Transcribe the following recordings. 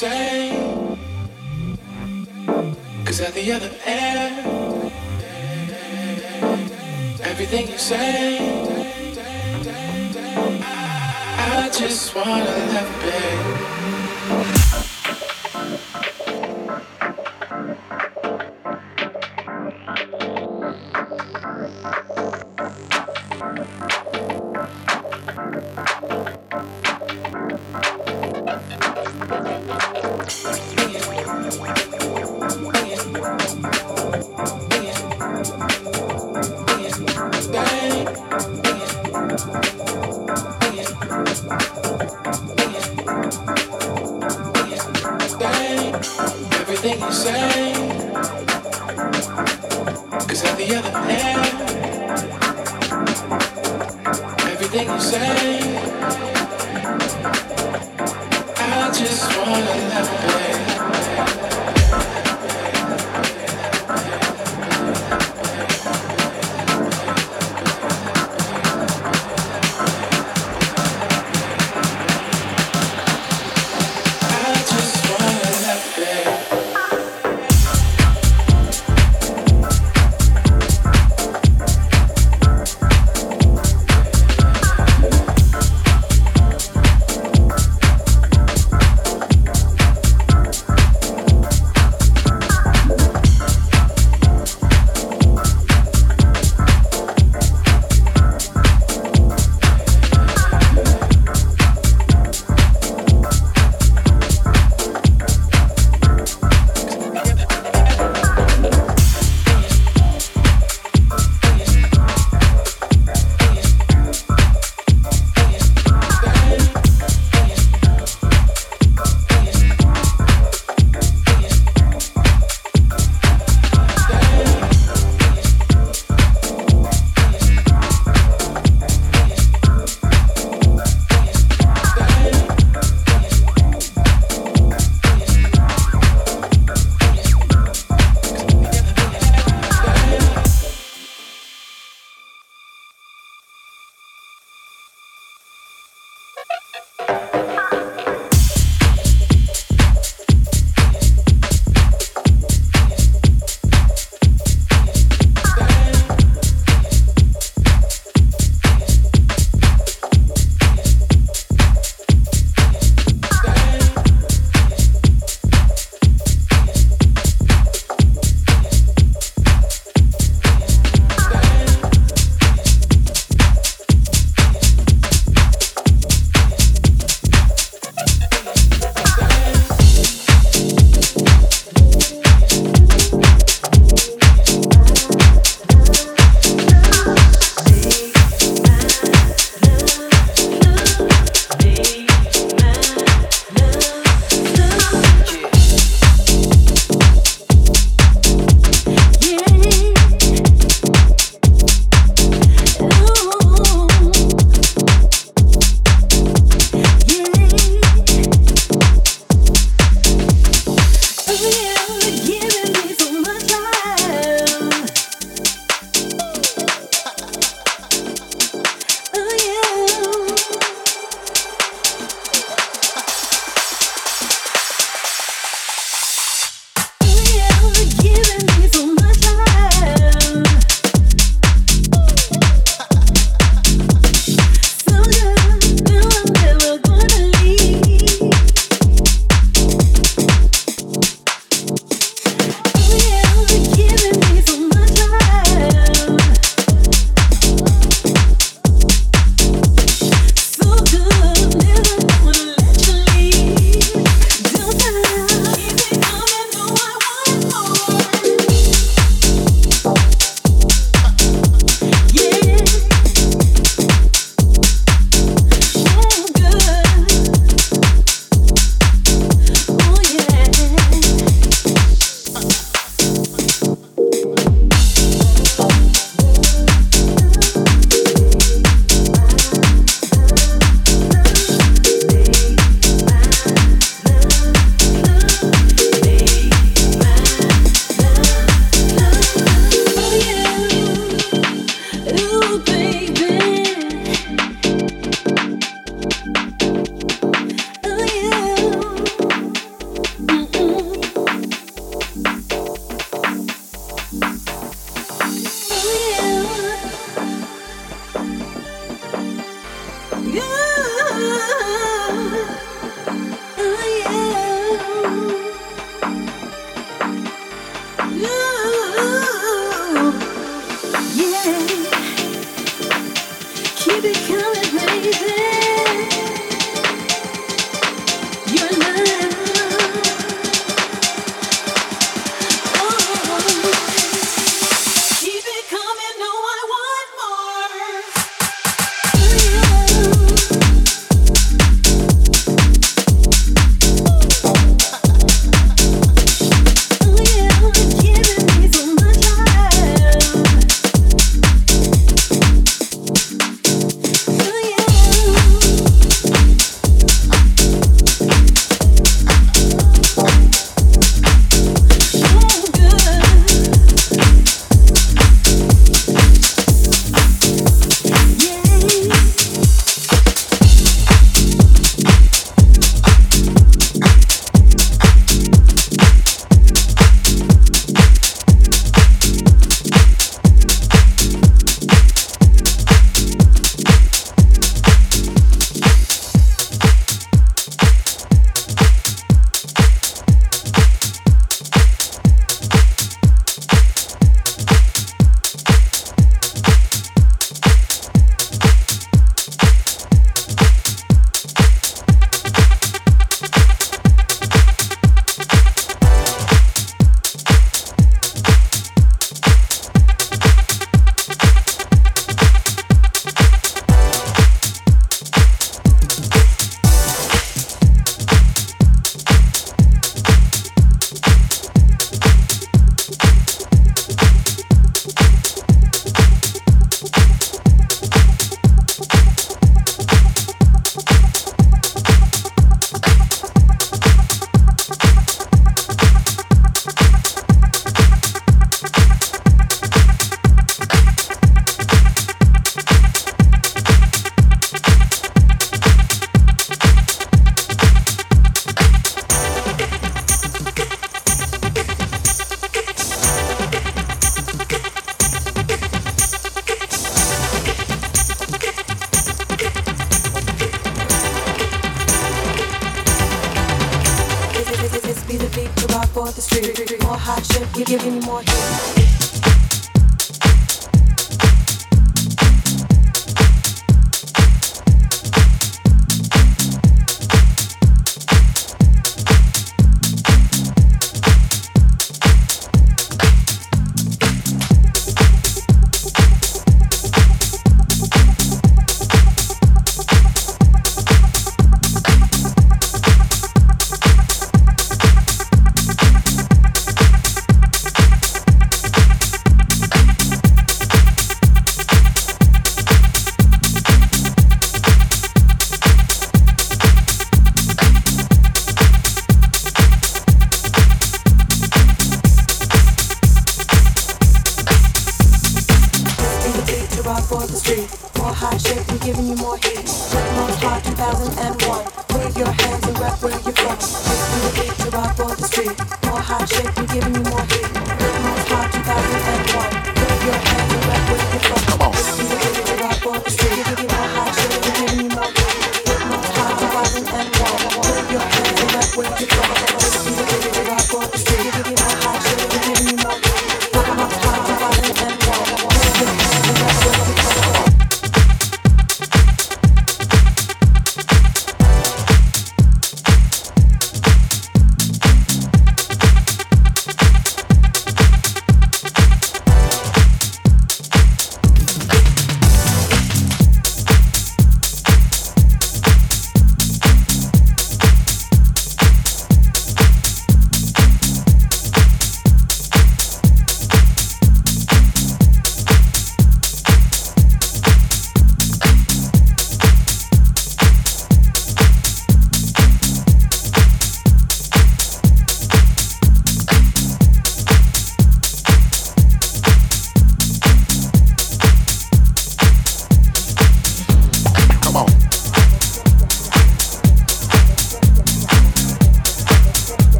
same. Cause at the other end, everything you say, I just wanna have a baby.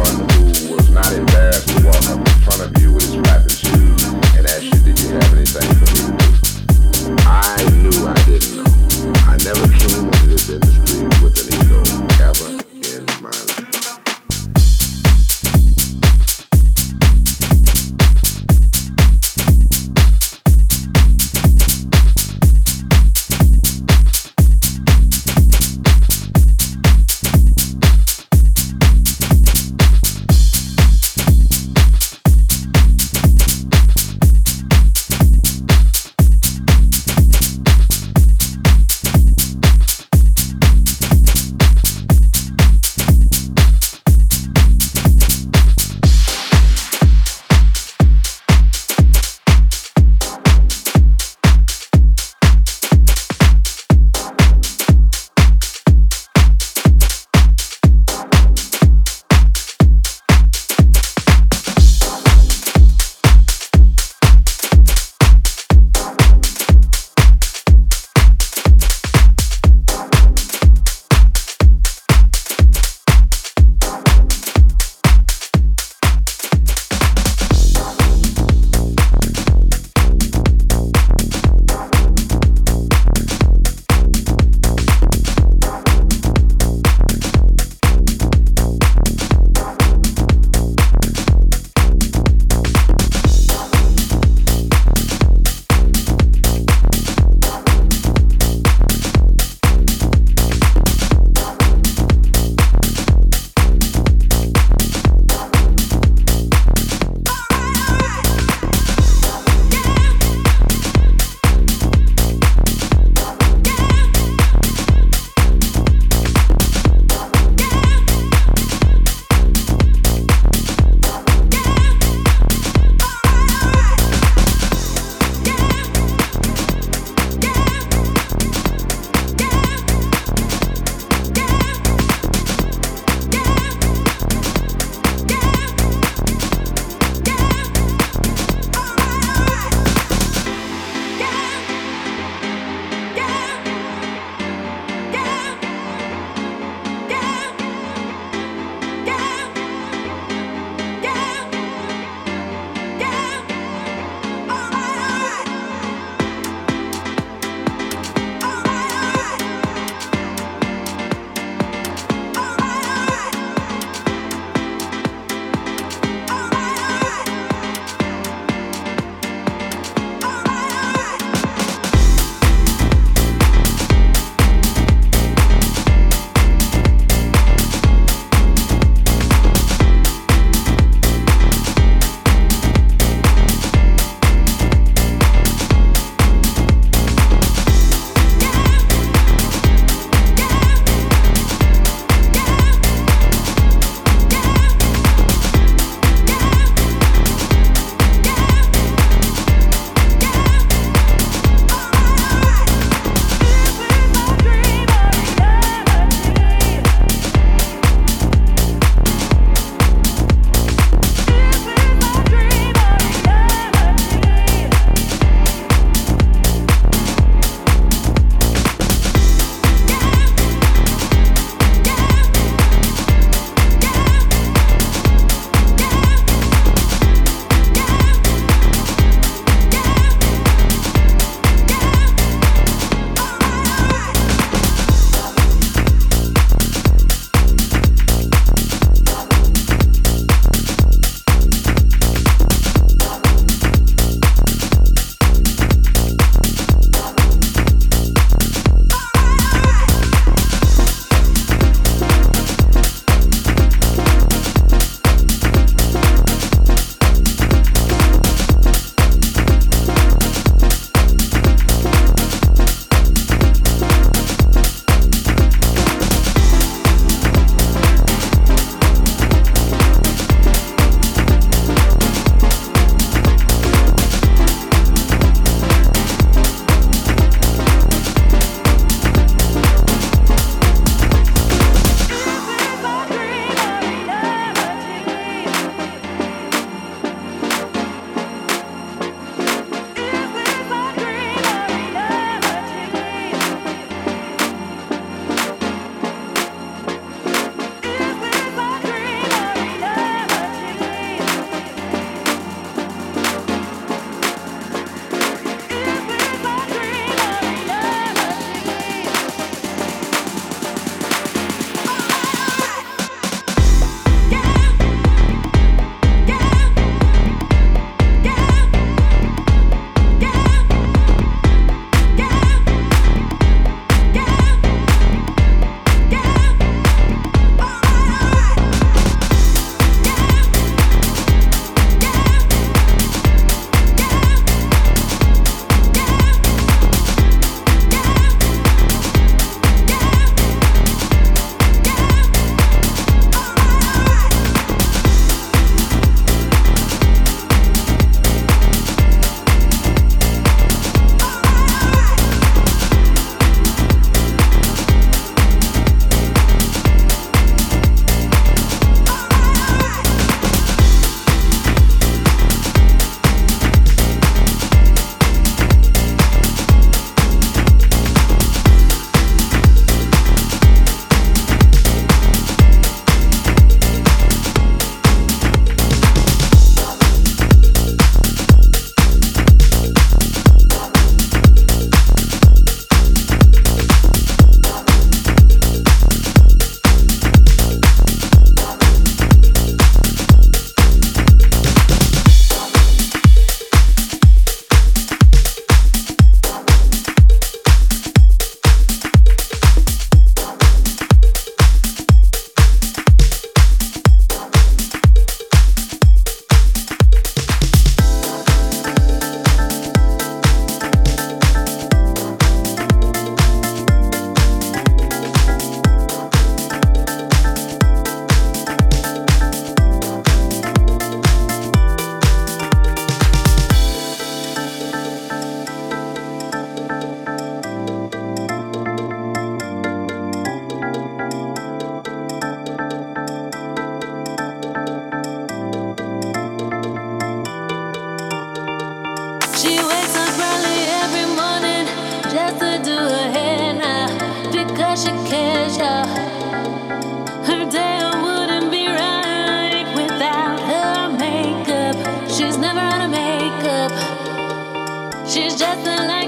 one who was not in She's just a.